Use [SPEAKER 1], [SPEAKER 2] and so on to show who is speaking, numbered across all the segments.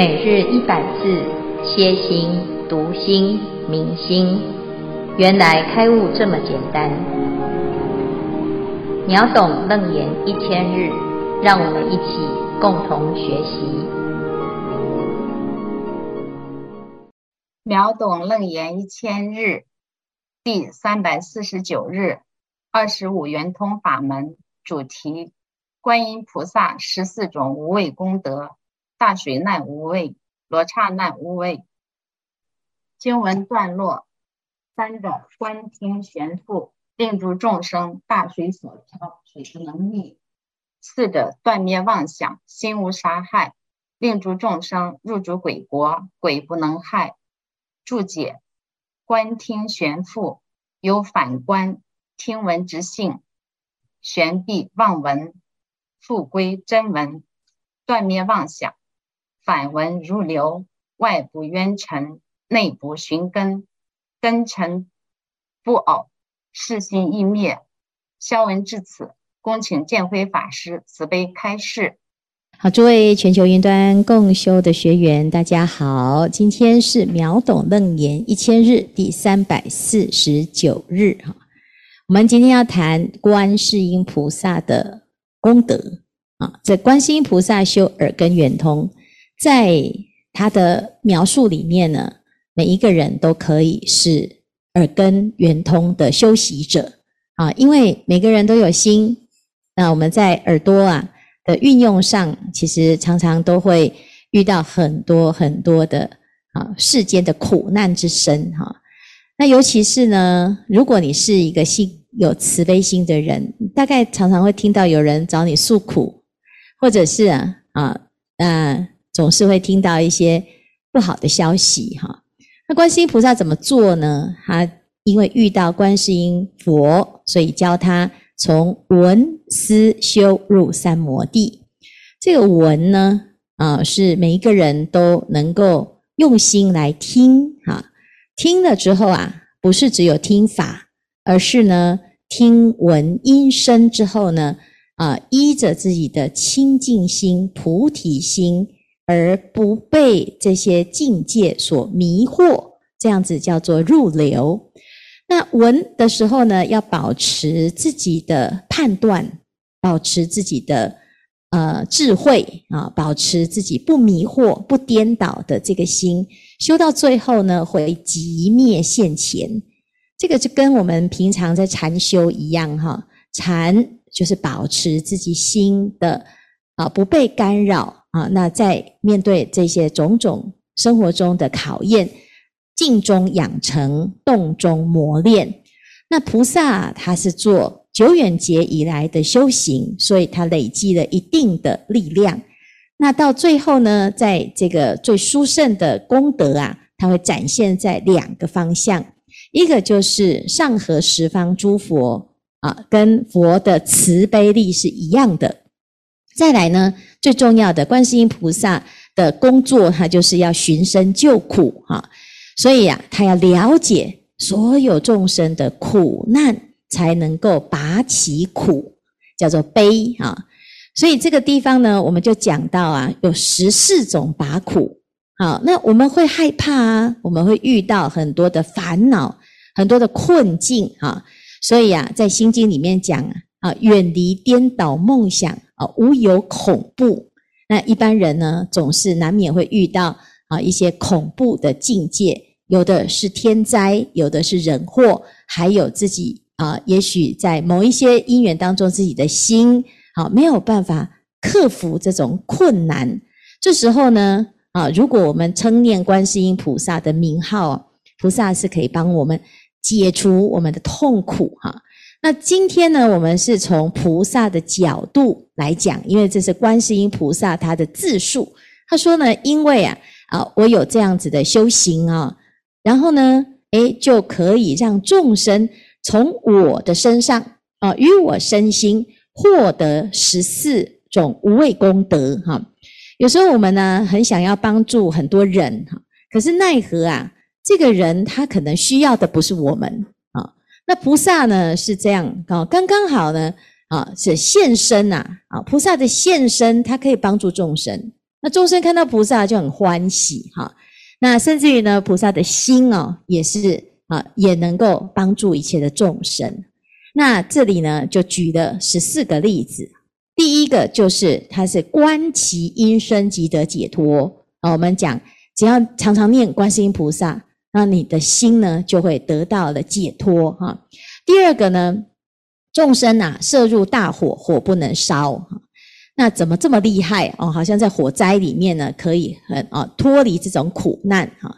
[SPEAKER 1] 每日一百字，歇心、读心、明心，原来开悟这么简单。秒懂楞严一千日，让我们一起共同学习。
[SPEAKER 2] 秒懂楞严一千日，第三百四十九日，二十五圆通法门主题：观音菩萨十四种无畏功德。大水难无畏，罗刹难无畏。经文段落：三者观听悬复，令诸众生大水所漂，水不能溺；四者断灭妄想，心无杀害，令诸众生入诸鬼国，鬼不能害。注解：观听悬复，有反观听闻之性，悬避妄闻，复归真闻，断灭妄想。反闻如流，外不冤沉，内不寻根，根尘不偶，世心易灭。消文至此，恭请建辉法师慈悲开示。
[SPEAKER 3] 好，诸位全球云端共修的学员，大家好，今天是秒懂楞严一千日第三百四十九日哈。我们今天要谈观世音菩萨的功德啊，这观世音菩萨修耳根圆通。在他的描述里面呢，每一个人都可以是耳根圆通的修习者啊，因为每个人都有心。那我们在耳朵啊的运用上，其实常常都会遇到很多很多的啊世间的苦难之身哈。那尤其是呢，如果你是一个心有慈悲心的人，大概常常会听到有人找你诉苦，或者是啊啊啊。总是会听到一些不好的消息哈。那观世音菩萨怎么做呢？他因为遇到观世音佛，所以教他从闻思修入三摩地。这个闻呢，啊，是每一个人都能够用心来听哈。听了之后啊，不是只有听法，而是呢，听闻音声之后呢，啊，依着自己的清净心、菩提心。而不被这些境界所迷惑，这样子叫做入流。那闻的时候呢，要保持自己的判断，保持自己的呃智慧啊，保持自己不迷惑、不颠倒的这个心，修到最后呢，会即灭现前。这个就跟我们平常在禅修一样哈，禅就是保持自己心的啊不被干扰。啊，那在面对这些种种生活中的考验，静中养成，动中磨练。那菩萨他是做久远劫以来的修行，所以他累积了一定的力量。那到最后呢，在这个最殊胜的功德啊，他会展现在两个方向，一个就是上合十方诸佛啊，跟佛的慈悲力是一样的。再来呢，最重要的观世音菩萨的工作，他就是要寻声救苦哈，所以呀，他要了解所有众生的苦难，才能够拔其苦，叫做悲啊。所以这个地方呢，我们就讲到啊，有十四种拔苦。好，那我们会害怕啊，我们会遇到很多的烦恼，很多的困境啊。所以啊，在心经里面讲啊，啊远离颠倒梦想。啊，无有恐怖。那一般人呢，总是难免会遇到啊一些恐怖的境界，有的是天灾，有的是人祸，还有自己啊，也许在某一些因缘当中，自己的心啊没有办法克服这种困难。这时候呢，啊，如果我们称念观世音菩萨的名号，菩萨是可以帮我们解除我们的痛苦哈。那今天呢，我们是从菩萨的角度来讲，因为这是观世音菩萨他的自述。他说呢，因为啊啊，我有这样子的修行啊，然后呢，诶，就可以让众生从我的身上啊，与我身心获得十四种无畏功德哈。有时候我们呢，很想要帮助很多人哈，可是奈何啊，这个人他可能需要的不是我们。那菩萨呢是这样啊，刚刚好呢啊，是现身呐啊，菩萨的现身，他可以帮助众生那众生看到菩萨就很欢喜哈。那甚至于呢，菩萨的心哦，也是啊，也能够帮助一切的众生。那这里呢，就举了十四个例子。第一个就是他是观其音声即得解脱啊。我们讲，只要常常念观世音菩萨，那你的心呢就会得到了解脱哈。第二个呢，众生啊，摄入大火，火不能烧哈。那怎么这么厉害哦？好像在火灾里面呢，可以很啊脱离这种苦难哈。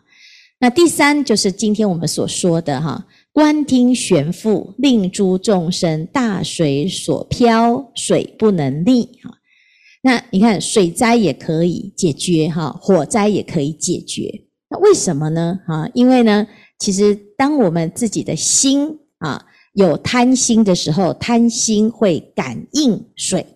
[SPEAKER 3] 那第三就是今天我们所说的哈，观听悬覆，令诸众生大水所漂，水不能溺哈。那你看水灾也可以解决哈，火灾也可以解决。那为什么呢？哈，因为呢，其实当我们自己的心啊有贪心的时候，贪心会感应水。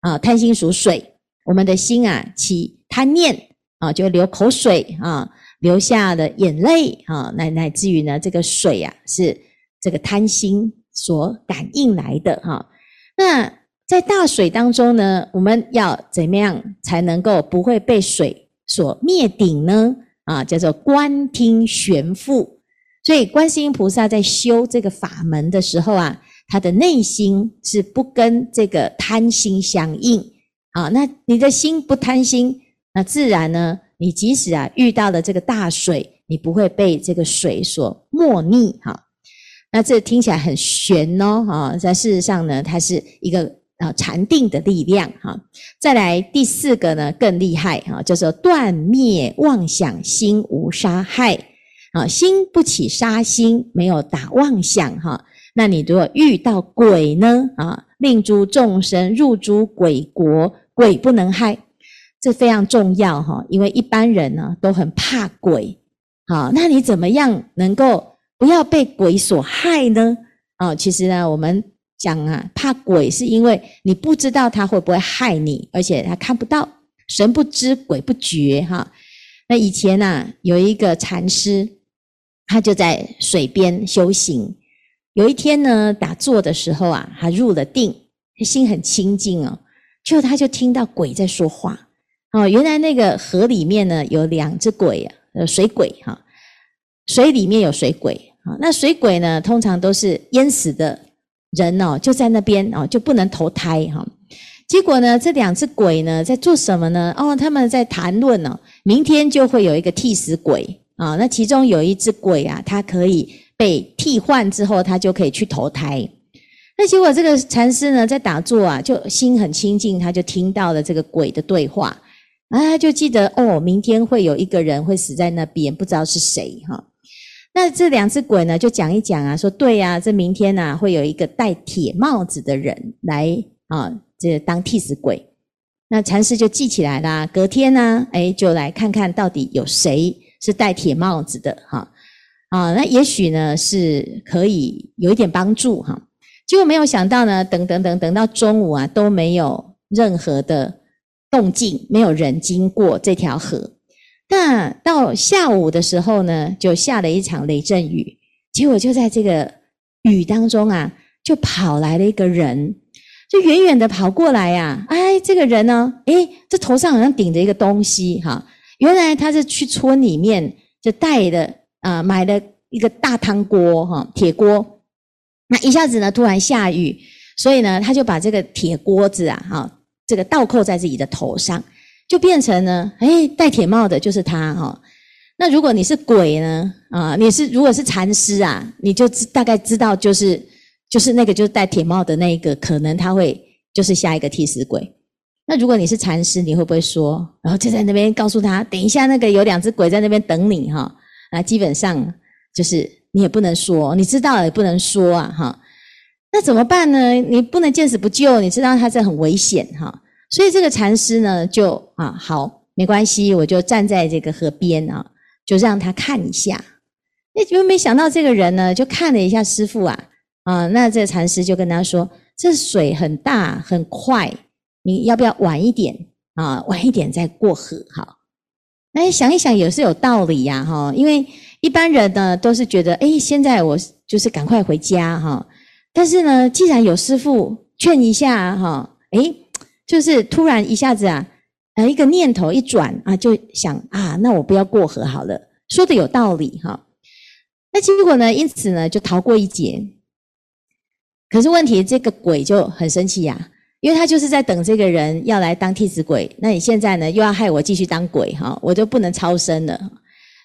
[SPEAKER 3] 啊，贪心属水，我们的心啊起贪念啊，就流口水啊，流下的眼泪啊，乃乃至于呢，这个水啊是这个贪心所感应来的哈。那在大水当中呢，我们要怎么样才能够不会被水所灭顶呢？啊，叫做观听悬覆。所以观世音菩萨在修这个法门的时候啊。他的内心是不跟这个贪心相应啊，那你的心不贪心，那自然呢，你即使啊遇到了这个大水，你不会被这个水所没溺哈。那这听起来很玄哦，哈，在事实上呢，它是一个啊禅定的力量哈。再来第四个呢更厉害哈，叫做断灭妄想心无杀害啊，心不起杀心，没有打妄想哈。那你如果遇到鬼呢？啊，令诸众生入诸鬼国，鬼不能害，这非常重要哈。因为一般人呢都很怕鬼，好，那你怎么样能够不要被鬼所害呢？啊，其实呢，我们讲啊，怕鬼是因为你不知道他会不会害你，而且他看不到，神不知鬼不觉哈。那以前呢，有一个禅师，他就在水边修行。有一天呢，打坐的时候啊，他入了定，心很清净哦。就他就听到鬼在说话哦。原来那个河里面呢，有两只鬼啊，呃，水鬼哈。水里面有水鬼啊。那水鬼呢，通常都是淹死的人哦，就在那边哦，就不能投胎哈。结果呢，这两只鬼呢，在做什么呢？哦，他们在谈论哦，明天就会有一个替死鬼啊。那其中有一只鬼啊，它可以。被替换之后，他就可以去投胎。那结果这个禅师呢，在打坐啊，就心很清净，他就听到了这个鬼的对话，啊，他就记得哦，明天会有一个人会死在那边，不知道是谁哈。那这两只鬼呢，就讲一讲啊，说对啊，这明天呐，会有一个戴铁帽子的人来啊，这当替死鬼。那禅师就记起来啦，隔天呢，诶，就来看看到底有谁是戴铁帽子的哈。啊，那也许呢是可以有一点帮助哈。结果没有想到呢，等等等等到中午啊，都没有任何的动静，没有人经过这条河。那到下午的时候呢，就下了一场雷阵雨。结果就在这个雨当中啊，就跑来了一个人，就远远的跑过来呀。哎，这个人呢，哎，这头上好像顶着一个东西哈。原来他是去村里面就带的。啊，买了一个大汤锅哈，铁锅。那一下子呢，突然下雨，所以呢，他就把这个铁锅子啊，哈，这个倒扣在自己的头上，就变成呢，哎，戴铁帽的就是他哈。那如果你是鬼呢，啊，你是如果是禅师啊，你就大概知道，就是就是那个就是戴铁帽的那一个，可能他会就是下一个替死鬼。那如果你是禅师，你会不会说，然后就在那边告诉他，等一下那个有两只鬼在那边等你哈？那基本上就是你也不能说，你知道也不能说啊，哈。那怎么办呢？你不能见死不救，你知道他这很危险哈。所以这个禅师呢，就啊好，没关系，我就站在这个河边啊，就让他看一下。那就没想到这个人呢，就看了一下师父啊，啊，那这个禅师就跟他说：“这水很大很快，你要不要晚一点啊？晚一点再过河哈。”哎，想一想也是有道理呀，哈，因为一般人呢都是觉得，哎，现在我就是赶快回家，哈。但是呢，既然有师父劝一下，哈，哎，就是突然一下子啊，呃，一个念头一转啊，就想啊，那我不要过河好了，说的有道理哈。那结果呢，因此呢，就逃过一劫。可是问题，这个鬼就很生气呀，因为他就是在等这个人要来当替死鬼。那你现在呢，又要害我继续当鬼哈，我就不能超生了。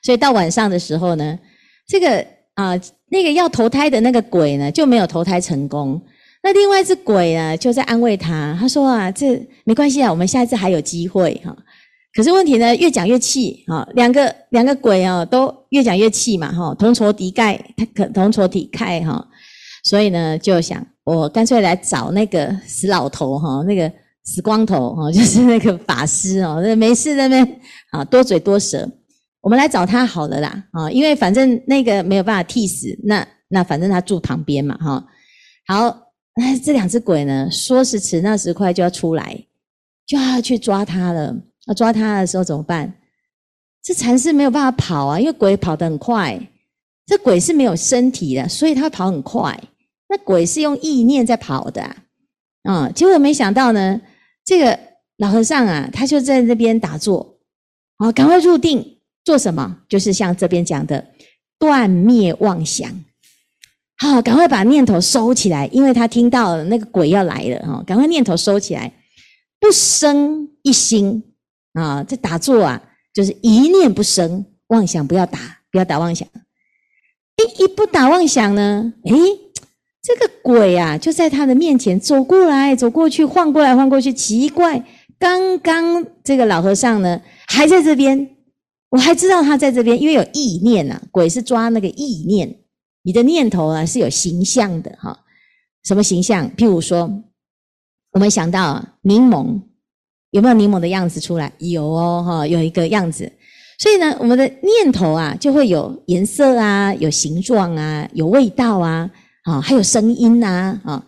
[SPEAKER 3] 所以到晚上的时候呢，这个啊，那个要投胎的那个鬼呢，就没有投胎成功。那另外一只鬼呢，就在安慰他，他说啊，这没关系啊，我们下一次还有机会哈。可是问题呢，越讲越气啊，两个两个鬼啊，都越讲越气嘛哈，同仇敌忾，他可同仇敌忾哈，所以呢，就想我干脆来找那个死老头哈，那个死光头哈，就是那个法师哦，那没事那边啊，多嘴多舌，我们来找他好了啦啊，因为反正那个没有办法替死，那那反正他住旁边嘛哈，好。哎，这两只鬼呢，说时迟那时快就要出来，就要去抓他了。要抓他的时候怎么办？这禅师没有办法跑啊，因为鬼跑得很快。这鬼是没有身体的，所以他跑很快。那鬼是用意念在跑的啊。嗯，结果没想到呢，这个老和尚啊，他就在那边打坐，啊，赶快入定，做什么？就是像这边讲的，断灭妄想。好，赶快把念头收起来，因为他听到那个鬼要来了哈，赶快念头收起来，不生一心啊！这打坐啊，就是一念不生妄想，不要打，不要打妄想。一一不打妄想呢，诶，这个鬼啊，就在他的面前走过来走过去，晃过来晃过去，奇怪，刚刚这个老和尚呢还在这边，我还知道他在这边，因为有意念呐，鬼是抓那个意念。你的念头啊是有形象的哈，什么形象？譬如说，我们想到柠檬，有没有柠檬的样子出来？有哦，哈，有一个样子。所以呢，我们的念头啊就会有颜色啊，有形状啊，有味道啊，啊，还有声音呐，啊。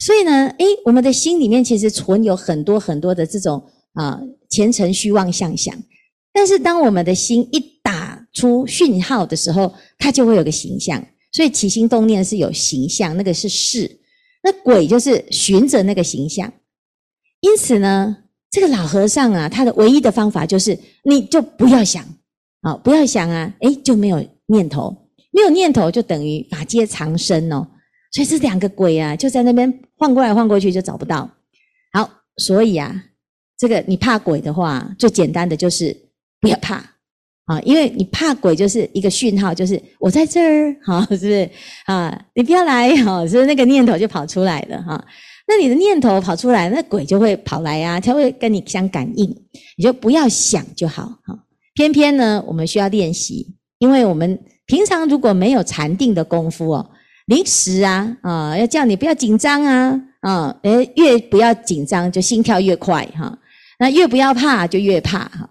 [SPEAKER 3] 所以呢，诶，我们的心里面其实存有很多很多的这种啊前尘虚妄相想。但是当我们的心一打出讯号的时候，它就会有个形象。所以起心动念是有形象，那个是事，那鬼就是循着那个形象。因此呢，这个老和尚啊，他的唯一的方法就是，你就不要想啊，不要想啊，诶，就没有念头，没有念头就等于法界常生哦。所以这两个鬼啊，就在那边晃过来晃过去，就找不到。好，所以啊，这个你怕鬼的话，最简单的就是不要怕。啊，因为你怕鬼，就是一个讯号，就是我在这儿，哈，是不是啊？你不要来，哈，所以那个念头就跑出来了，哈。那你的念头跑出来，那鬼就会跑来啊，他会跟你相感应，你就不要想就好，哈。偏偏呢，我们需要练习，因为我们平常如果没有禅定的功夫哦，临时啊，啊，要叫你不要紧张啊，啊，诶，越不要紧张，就心跳越快，哈。那越不要怕，就越怕，哈。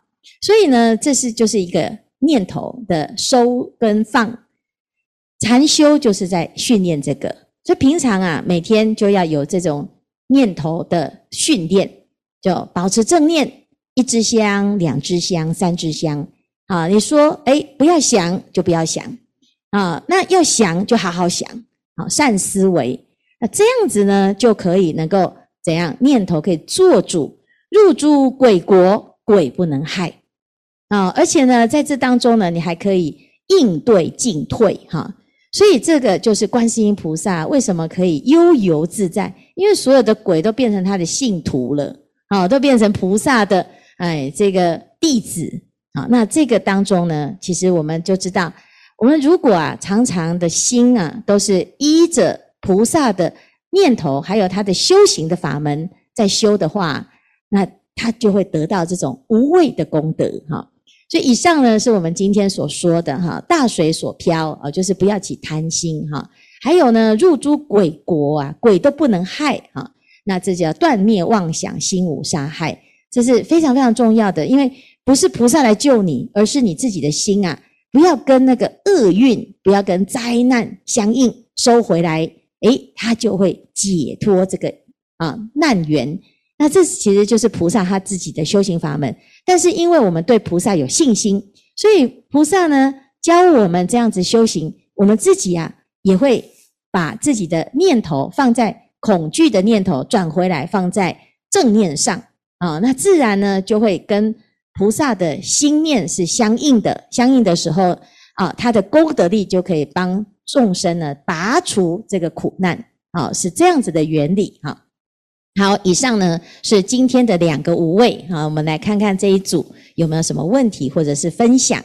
[SPEAKER 3] 所以呢，这是就是一个念头的收跟放，禅修就是在训练这个。所以平常啊，每天就要有这种念头的训练，就保持正念，一支香、两支香、三支香。啊，你说，诶，不要想就不要想啊，那要想就好好想，好善思维。那这样子呢，就可以能够怎样？念头可以做主，入诸鬼国，鬼不能害。啊，而且呢，在这当中呢，你还可以应对进退哈，所以这个就是观世音菩萨为什么可以悠游自在，因为所有的鬼都变成他的信徒了，啊，都变成菩萨的哎这个弟子啊。那这个当中呢，其实我们就知道，我们如果啊常常的心啊都是依着菩萨的念头，还有他的修行的法门在修的话，那他就会得到这种无畏的功德哈。所以以上呢，是我们今天所说的哈，大水所漂啊，就是不要起贪心哈。还有呢，入诸鬼国啊，鬼都不能害哈。那这叫断灭妄想，心无杀害，这是非常非常重要的。因为不是菩萨来救你，而是你自己的心啊，不要跟那个厄运，不要跟灾难相应，收回来，诶，他就会解脱这个啊难缘。那这其实就是菩萨他自己的修行法门，但是因为我们对菩萨有信心，所以菩萨呢教我们这样子修行，我们自己啊也会把自己的念头放在恐惧的念头转回来，放在正念上。啊，那自然呢就会跟菩萨的心念是相应的，相应的时候啊，他的功德力就可以帮众生呢拔除这个苦难，啊，是这样子的原理哈。好，以上呢是今天的两个无畏啊，我们来看看这一组有没有什么问题或者是分享。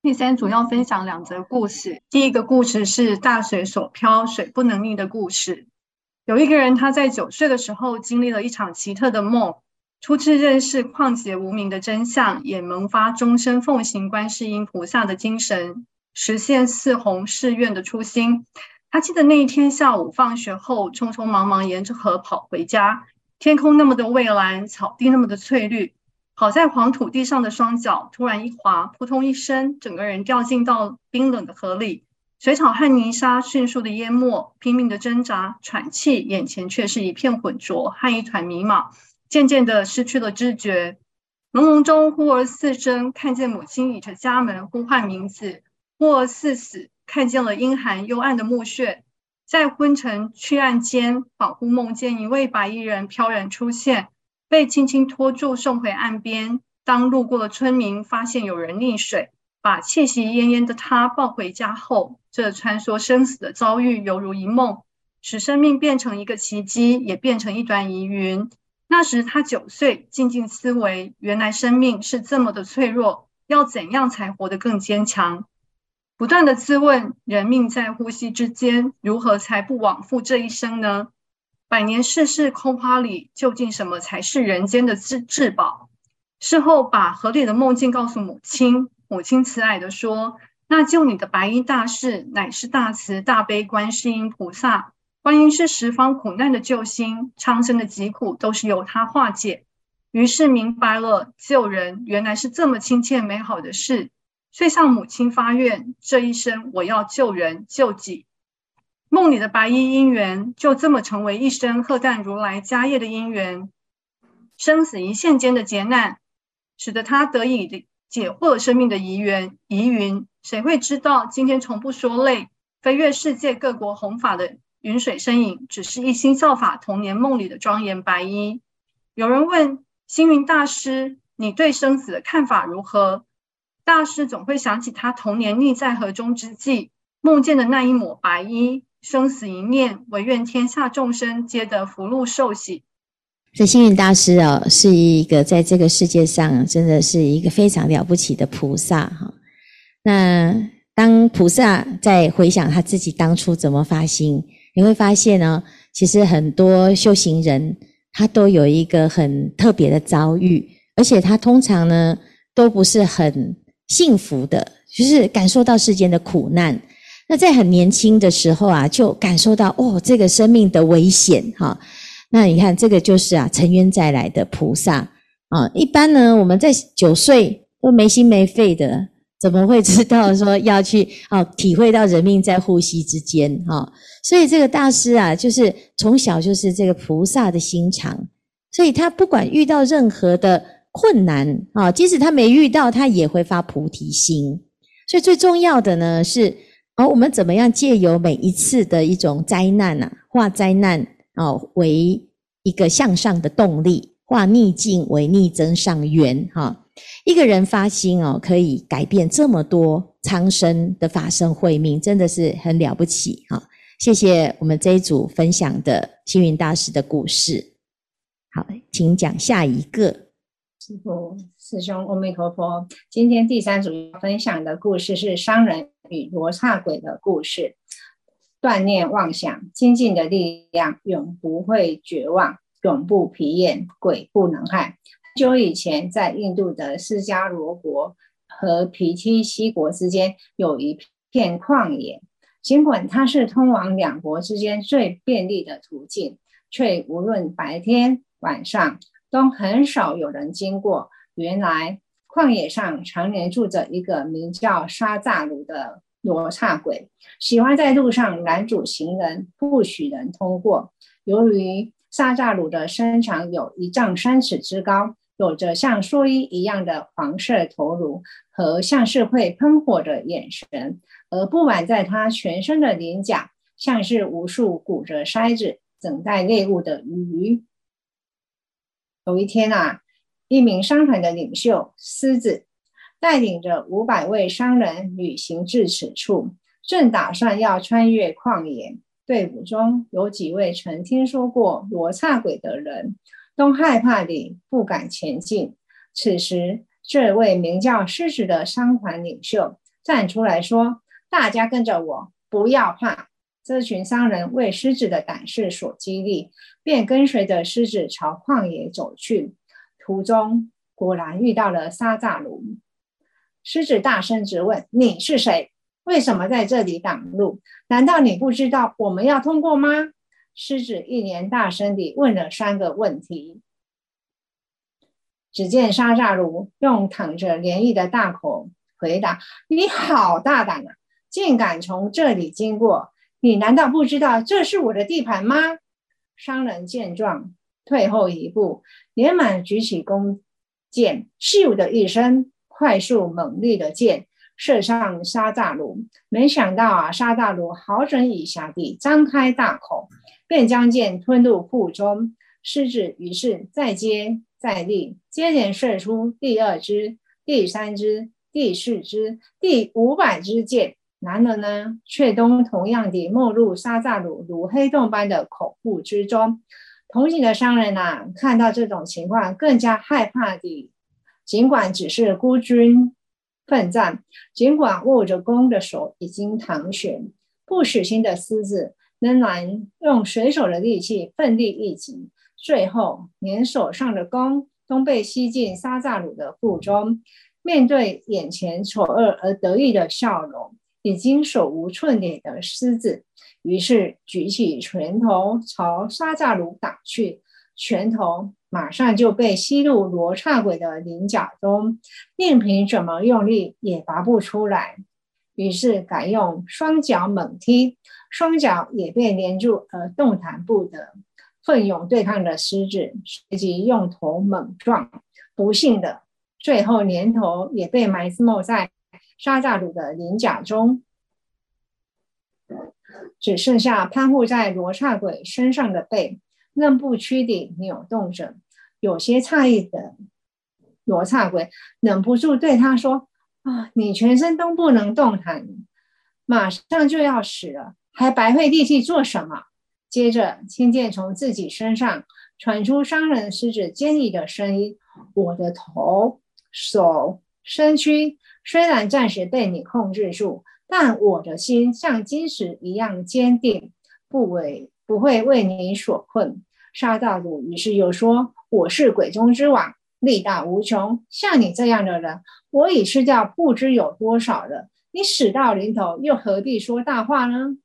[SPEAKER 4] 第三组要分享两则故事，第一个故事是大水所漂，水不能逆的故事。有一个人，他在九岁的时候经历了一场奇特的梦，初次认识旷劫无明的真相，也萌发终身奉行观世音菩萨的精神，实现四弘誓愿的初心。他记得那一天下午放学后，匆匆忙忙沿着河跑回家，天空那么的蔚蓝，草地那么的翠绿，跑在黄土地上的双脚突然一滑，扑通一声，整个人掉进到冰冷的河里。水草和泥沙迅速的淹没，拼命的挣扎喘气，眼前却是一片浑浊和一团迷茫，渐渐的失去了知觉。朦胧中忽而似生，看见母亲倚着家门呼唤名字；忽而似死，看见了阴寒幽暗的墓穴。在昏沉去暗间，恍惚梦见一位白衣人飘然出现，被轻轻拖住送回岸边。当路过的村民发现有人溺水。把气息奄奄的他抱回家后，这穿梭生死的遭遇犹如一梦，使生命变成一个奇迹，也变成一团疑云。那时他九岁，静静思维，原来生命是这么的脆弱，要怎样才活得更坚强？不断的自问，人命在呼吸之间，如何才不枉费这一生呢？百年世事空花里，究竟什么才是人间的至至宝？事后把河里的梦境告诉母亲。母亲慈爱地说：“那救你的白衣大士，乃是大慈大悲观世音菩萨。观音是十方苦难的救星，苍生的疾苦都是由他化解。”于是明白了，救人原来是这么亲切美好的事，遂向母亲发愿：这一生我要救人救己。梦里的白衣因缘，就这么成为一生荷担如来家业的因缘。生死一线间的劫难，使得他得以。解惑生命的疑缘疑云，谁会知道今天从不说累，飞越世界各国弘法的云水身影，只是一心效法童年梦里的庄严白衣。有人问星云大师：“你对生死的看法如何？”大师总会想起他童年溺在河中之际，梦见的那一抹白衣，生死一念，唯愿天下众生皆得福禄寿喜。这星云大师啊，是一个在这个世界上真的是一个非常了不起的菩萨哈。那当菩萨在回想他自己当初怎么发心，你会发现呢，其实很多修行人他都有一个很特别的遭遇，而且他通常呢都不是很幸福的，就是感受到世间的苦难。那在很年轻的时候啊，就感受到哦，这个生命的危险哈。那你看，这个就是啊，沉冤再来的菩萨啊。一般呢，我们在九岁都没心没肺的，怎么会知道说要去啊 体会到人命在呼吸之间哈？所以这个大师啊，就是从小就是这个菩萨的心肠，所以他不管遇到任何的困难啊，即使他没遇到，他也会发菩提心。所以最重要的呢是，哦，我们怎么样借由每一次的一种灾难啊，化灾难。哦，为一个向上的动力，化逆境为逆增上缘。哈，一个人发心哦，可以改变这么多苍生的法身慧命，真的是很了不起。哈，谢谢我们这一组分享的星云大师的故事。好，请讲下一个。
[SPEAKER 5] 师父、师兄，阿弥陀佛。今天第三组分享的故事是商人与罗刹鬼的故事。断念妄想，精进的力量永不会绝望，永不疲厌，鬼不能害。很久以前，在印度的释迦罗国和皮提西国之间有一片旷野，尽管它是通往两国之间最便利的途径，却无论白天晚上都很少有人经过。原来，旷野上常年住着一个名叫沙扎鲁的。罗刹鬼喜欢在路上拦阻行人，不许人通过。由于萨扎鲁的身长有一丈三尺之高，有着像蓑衣一样的黄色头颅和像是会喷火的眼神，而布满在他全身的鳞甲，像是无数鼓着筛子等待猎物的鱼。有一天啊，一名商团的领袖狮子带领着五百位商人旅行至此处，正打算要穿越旷野。队伍中有几位曾听说过罗刹鬼的人，都害怕地不敢前进。此时，这位名叫狮子的商团领袖站出来说：“大家跟着我，不要怕。”这群商人为狮子的胆识所激励，便跟随着狮子朝旷野走去。途中果然遇到了沙扎鲁。狮子大声质问：“你是谁？”为什么在这里挡路？难道你不知道我们要通过吗？狮子一连大声地问了三个问题。只见沙扎卢用淌着涟漪的大口回答：“你好大胆啊，竟敢从这里经过！你难道不知道这是我的地盘吗？”商人见状，退后一步，连忙举起弓箭，咻的一声，快速猛烈的箭。射上沙扎鲁，没想到啊，沙扎卢好整以下地张开大口，便将箭吞入腹中。狮子于是再接再厉，接连射出第二支、第三支、第四支、第五百支箭，男人呢，却都同样地没入沙扎鲁如黑洞般的口腹之中。同行的商人呐、啊，看到这种情况，更加害怕地，尽管只是孤军。奋战，尽管握着弓的手已经淌血，不死心的狮子仍然用随手的力气奋力一击，最后连手上的弓都被吸进沙扎鲁的腹中。面对眼前丑恶而得意的笑容，已经手无寸铁的狮子，于是举起拳头朝沙扎鲁打去，拳头。马上就被吸入罗刹鬼的鳞甲中，任凭怎么用力也拔不出来。于是改用双脚猛踢，双脚也被连住而动弹不得。奋勇对抗的狮子随即用头猛撞，不幸的，最后连头也被埋没在沙扎鲁的鳞甲中，只剩下攀附在罗刹鬼身上的背。仍不屈地扭动着，有些诧异的罗刹鬼忍不住对他说：“啊，你全身都不能动弹，马上就要死了，还白费力气做什么？”接着听见从自己身上传出商人狮子尖利的声音：“我的头、手、身躯虽然暂时被你控制住，但我的心像金石一样坚定，不为不会为你所困。”沙扎鲁于是又说：“我是鬼中之王，力大无穷。像你这样的人，我已吃掉不知有多少了。你死到临头，又何必说大话呢？”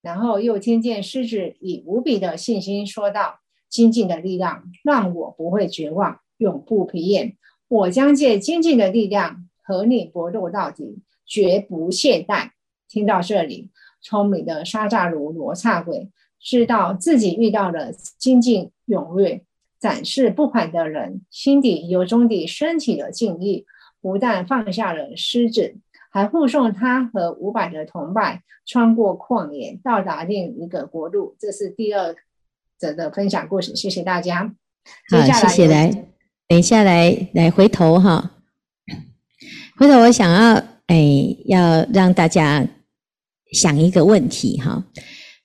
[SPEAKER 5] 然后又听见狮子以无比的信心说道：“精进的力量让我不会绝望，永不疲厌。我将借精进的力量和你搏斗到底，绝不懈怠。”听到这里，聪明的沙扎鲁罗刹鬼。知道自己遇到了精进踊跃、展示不凡的人，心底由衷地升起了敬意，不但放下了狮子，还护送他和五百的同伴穿过旷野，到达另一个国度。这是第二则的分享故事，谢谢大家。
[SPEAKER 3] 好，谢谢来，等一下来来回头哈，回头我想要哎，要让大家想一个问题哈。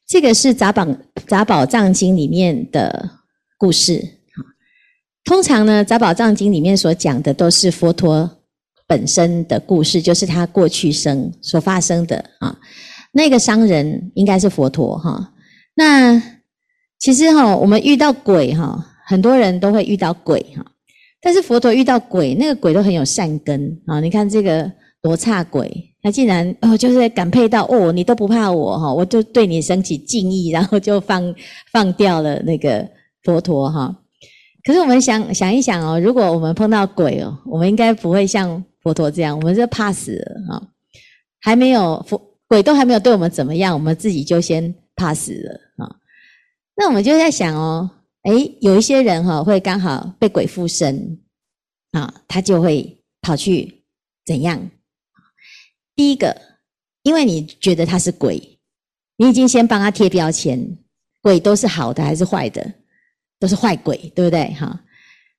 [SPEAKER 3] 这个是《杂宝杂宝藏经》里面的故事哈。通常呢，《杂宝藏经》里面所讲的都是佛陀本身的故事，就是他过去生所发生的啊。那个商人应该是佛陀哈。那其实哈，我们遇到鬼哈，很多人都会遇到鬼哈。但是佛陀遇到鬼，那个鬼都很有善根啊。你看这个罗刹鬼。他竟然哦，就是感佩到哦，你都不怕我哈，我就对你升起敬意，然后就放放掉了那个佛陀哈。可是我们想想一想哦，如果我们碰到鬼哦，我们应该不会像佛陀这样，我们就怕死了哈。还没有佛鬼都还没有对我们怎么样，我们自己就先怕死了啊。那我们就在想哦，诶，有一些人哈会刚好被鬼附身啊，他就会跑去怎样？第一个，因为你觉得他是鬼，你已经先帮他贴标签，鬼都是好的还是坏的？都是坏鬼，对不对？哈，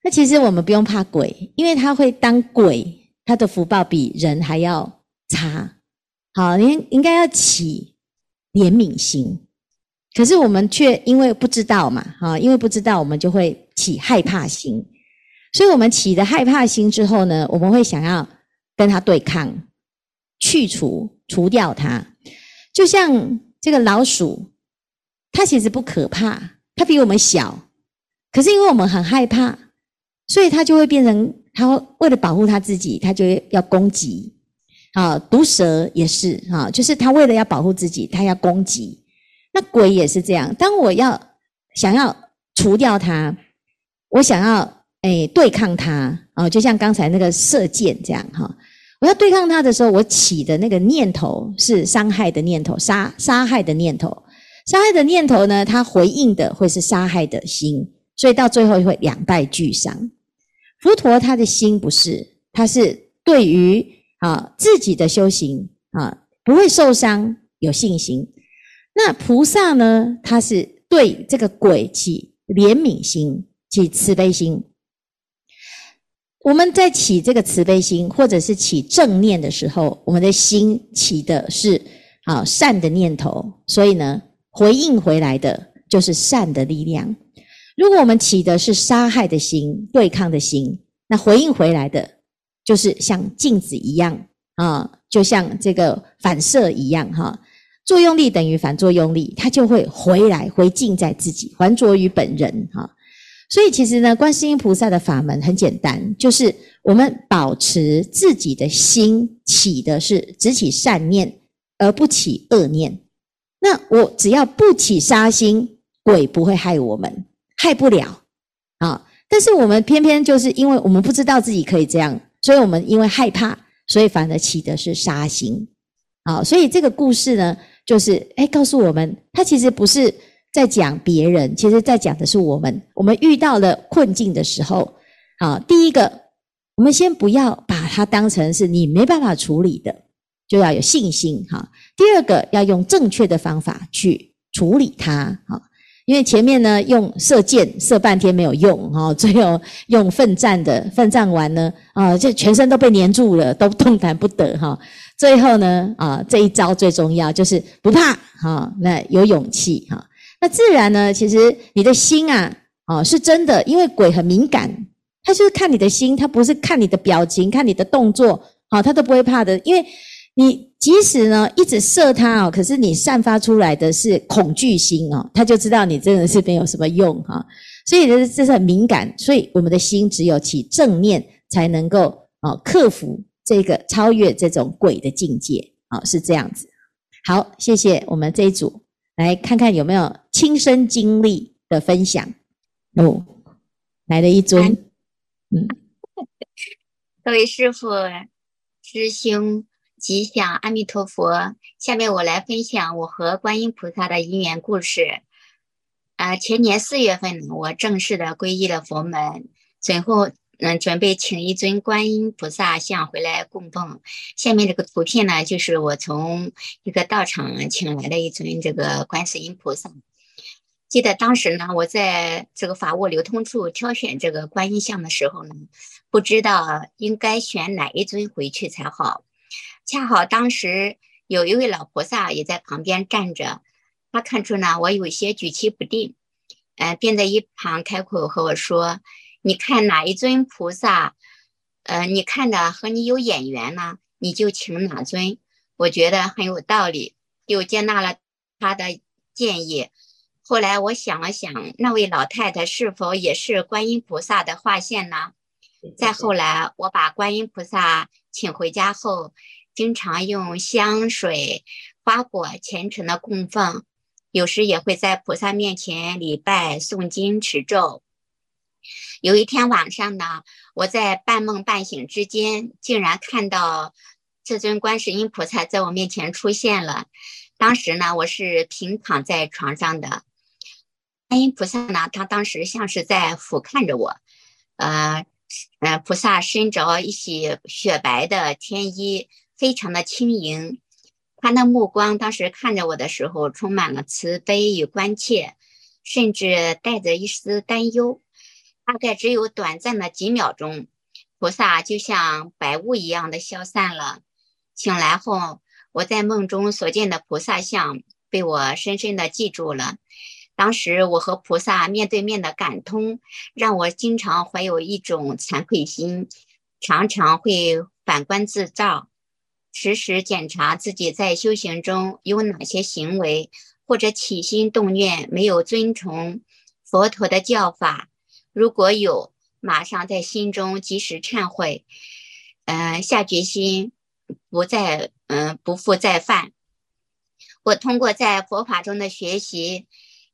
[SPEAKER 3] 那其实我们不用怕鬼，因为他会当鬼，他的福报比人还要差。好，您应该要起怜悯心，可是我们却因为不知道嘛，哈，因为不知道，我们就会起害怕心。所以，我们起的害怕心之后呢，我们会想要跟他对抗，去除、除掉他。就像这个老鼠，它其实不可怕，它比我们小，可是因为我们很害怕，所以它就会变成，它为了保护它自己，它就要攻击。啊，毒蛇也是啊，就是它为了要保护自己，它要攻击。那鬼也是这样，当我要想要除掉它，我想要。哎，对抗它啊，就像刚才那个射箭这样哈。我要对抗他的时候，我起的那个念头是伤害的念头，杀杀害的念头。杀害的念头呢，它回应的会是杀害的心，所以到最后会两败俱伤。佛陀他的心不是，他是对于啊自己的修行啊不会受伤，有信心。那菩萨呢，他是对这个鬼起怜悯心，起慈悲心。我们在起这个慈悲心，或者是起正念的时候，我们的心起的是啊善的念头，所以呢，回应回来的就是善的力量。如果我们起的是杀害的心、对抗的心，那回应回来的就是像镜子一样啊，就像这个反射一样哈，作用力等于反作用力，它就会回来回敬在自己，还着于本人哈。所以其实呢，观世音菩萨的法门很简单，就是我们保持自己的心起的是只起善念，而不起恶念。那我只要不起杀心，鬼不会害我们，害不了啊。但是我们偏偏就是因为我们不知道自己可以这样，所以我们因为害怕，所以反而起的是杀心。好，所以这个故事呢，就是哎告诉我们，他其实不是。在讲别人，其实在讲的是我们。我们遇到了困境的时候，啊，第一个，我们先不要把它当成是你没办法处理的，就要有信心哈。第二个，要用正确的方法去处理它，哈。因为前面呢，用射箭射半天没有用，哈，最后用奋战的奋战完呢，啊，就全身都被黏住了，都动弹不得，哈。最后呢，啊，这一招最重要就是不怕，哈，那有勇气，哈。那自然呢，其实你的心啊，哦，是真的，因为鬼很敏感，他就是看你的心，他不是看你的表情，看你的动作，好，他都不会怕的。因为你即使呢一直射他哦，可是你散发出来的是恐惧心哦，他就知道你真的是没有什么用哈。所以这这是很敏感，所以我们的心只有起正念，才能够哦克服这个超越这种鬼的境界啊，是这样子。好，谢谢我们这一组。来看看有没有亲身经历的分享哦，来了一尊，嗯，
[SPEAKER 6] 各位师傅、师兄吉祥，阿弥陀佛。下面我来分享我和观音菩萨的因缘故事。啊，前年四月份，我正式的皈依了佛门，随后。嗯，准备请一尊观音菩萨像回来供奉。下面这个图片呢，就是我从一个道场请来的一尊这个观世音菩萨。记得当时呢，我在这个法物流通处挑选这个观音像的时候呢，不知道应该选哪一尊回去才好。恰好当时有一位老菩萨也在旁边站着，他看出呢我有些举棋不定，呃，便在一旁开口和我说。你看哪一尊菩萨，呃，你看的和你有眼缘呢，你就请哪尊。我觉得很有道理，就接纳了他的建议。后来我想了想，那位老太太是否也是观音菩萨的化现呢？再后来，我把观音菩萨请回家后，经常用香水、花果虔诚的供奉，有时也会在菩萨面前礼拜、诵经、持咒。有一天晚上呢，我在半梦半醒之间，竟然看到这尊观世音菩萨在我面前出现了。当时呢，我是平躺在床上的，观音菩萨呢，他当时像是在俯瞰着我，呃，呃，菩萨身着一袭雪白的天衣，非常的轻盈。他的目光当时看着我的时候，充满了慈悲与关切。甚至带着一丝担忧。大概只有短暂的几秒钟，菩萨就像白雾一样的消散了。醒来后，我在梦中所见的菩萨像被我深深的记住了。当时我和菩萨面对面的感通，让我经常怀有一种惭愧心，常常会反观自照，时时检查自己在修行中有哪些行为或者起心动念没有遵从佛陀的教法。如果有，马上在心中及时忏悔，嗯、下决心不再，嗯、不复再犯。我通过在佛法中的学习，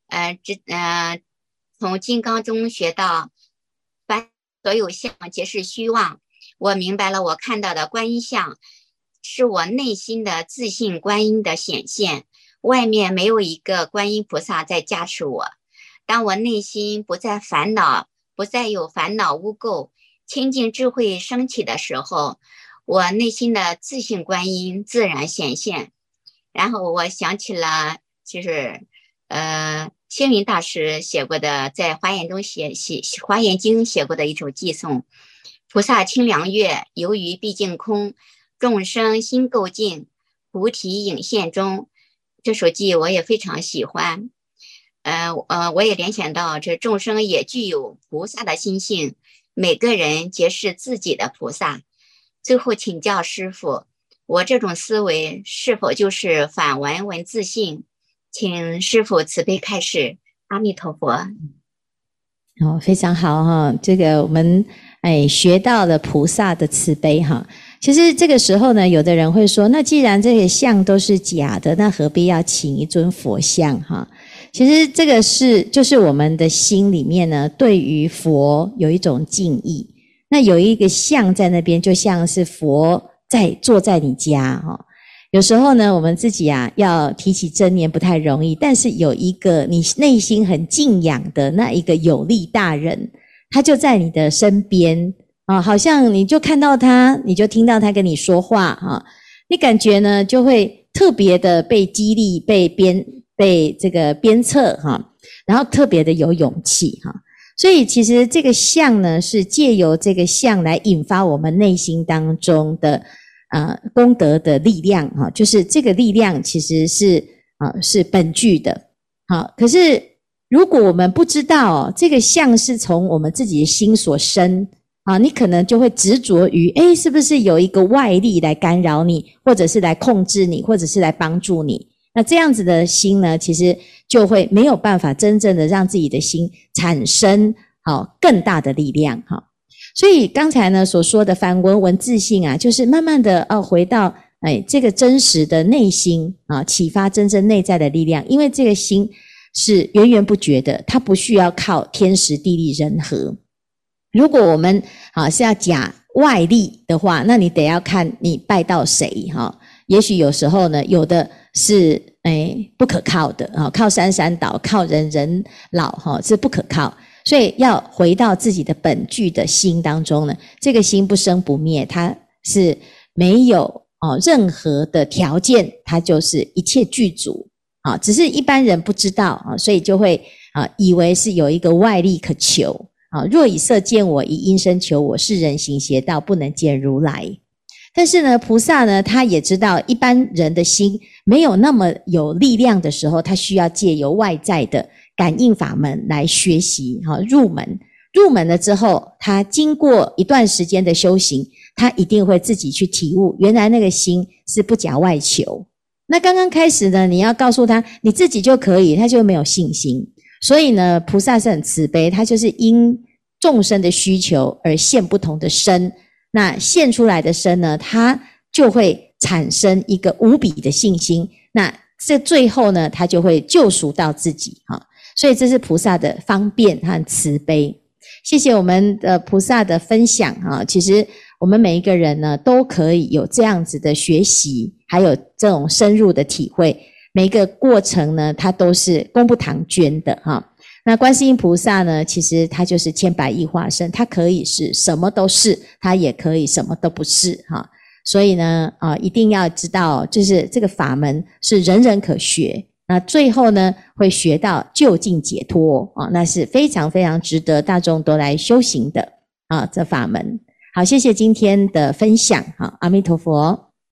[SPEAKER 6] 呃，这，呃，从金刚中学到，凡所有相皆是虚妄。我明白了，我看到的观音像，是我内心的自信观音的显现，外面没有一个观音菩萨在加持我。当我内心不再烦恼，不再有烦恼污垢，清净智慧升起的时候，我内心的自信观音自然显现。然后我想起了，就是呃，星云大师写过的，在华严中写写《华严经》写过的一首偈颂：“菩萨清凉月，游于毕竟空，众生心垢净，菩提影现中。”这首偈我也非常喜欢。呃呃，我也联想到，这众生也具有菩萨的心性，每个人皆是自己的菩萨。最后请教师父，我这种思维是否就是反文文自性？请师傅慈悲开示。阿弥陀佛。
[SPEAKER 3] 哦，非常好哈，这个我们哎学到了菩萨的慈悲哈。其实这个时候呢，有的人会说，那既然这些像都是假的，那何必要请一尊佛像哈？其实这个是，就是我们的心里面呢，对于佛有一种敬意。那有一个像在那边，就像是佛在坐在你家哈。有时候呢，我们自己啊要提起真言不太容易，但是有一个你内心很敬仰的那一个有力大人，他就在你的身边啊，好像你就看到他，你就听到他跟你说话哈，你感觉呢就会特别的被激励，被鞭。被这个鞭策哈，然后特别的有勇气哈，所以其实这个像呢，是借由这个像来引发我们内心当中的呃功德的力量哈，就是这个力量其实是啊是本具的，好，可是如果我们不知道这个像是从我们自己的心所生啊，你可能就会执着于诶，是不是有一个外力来干扰你，或者是来控制你，或者是来帮助你？那这样子的心呢，其实就会没有办法真正的让自己的心产生好更大的力量哈。所以刚才呢所说的反闻闻自性啊，就是慢慢的哦回到哎这个真实的内心啊，启发真正内在的力量。因为这个心是源源不绝的，它不需要靠天时地利人和。如果我们啊是要假外力的话，那你得要看你拜到谁哈。也许有时候呢，有的。是诶不可靠的啊，靠山山倒，靠人人老哈，是不可靠。所以要回到自己的本具的心当中呢，这个心不生不灭，它是没有哦任何的条件，它就是一切具足啊。只是一般人不知道啊，所以就会啊以为是有一个外力可求啊。若以色见我，以音声求我，是人行邪道，不能见如来。但是呢，菩萨呢，他也知道一般人的心没有那么有力量的时候，他需要借由外在的感应法门来学习，哈，入门。入门了之后，他经过一段时间的修行，他一定会自己去体悟，原来那个心是不假外求。那刚刚开始呢，你要告诉他你自己就可以，他就没有信心。所以呢，菩萨是很慈悲，他就是因众生的需求而现不同的身。那现出来的身呢，它就会产生一个无比的信心。那这最后呢，他就会救赎到自己哈。所以这是菩萨的方便和慈悲。谢谢我们的菩萨的分享哈。其实我们每一个人呢，都可以有这样子的学习，还有这种深入的体会。每一个过程呢，它都是功不唐捐的哈。那观世音菩萨呢？其实他就是千百亿化身，他可以是什么都是，他也可以什么都不是哈。所以呢，啊，一定要知道，就是这个法门是人人可学那最后呢，会学到究竟解脱啊，那是非常非常值得大众都来修行的啊，这法门。好，谢谢今天的分享，好，阿弥陀佛。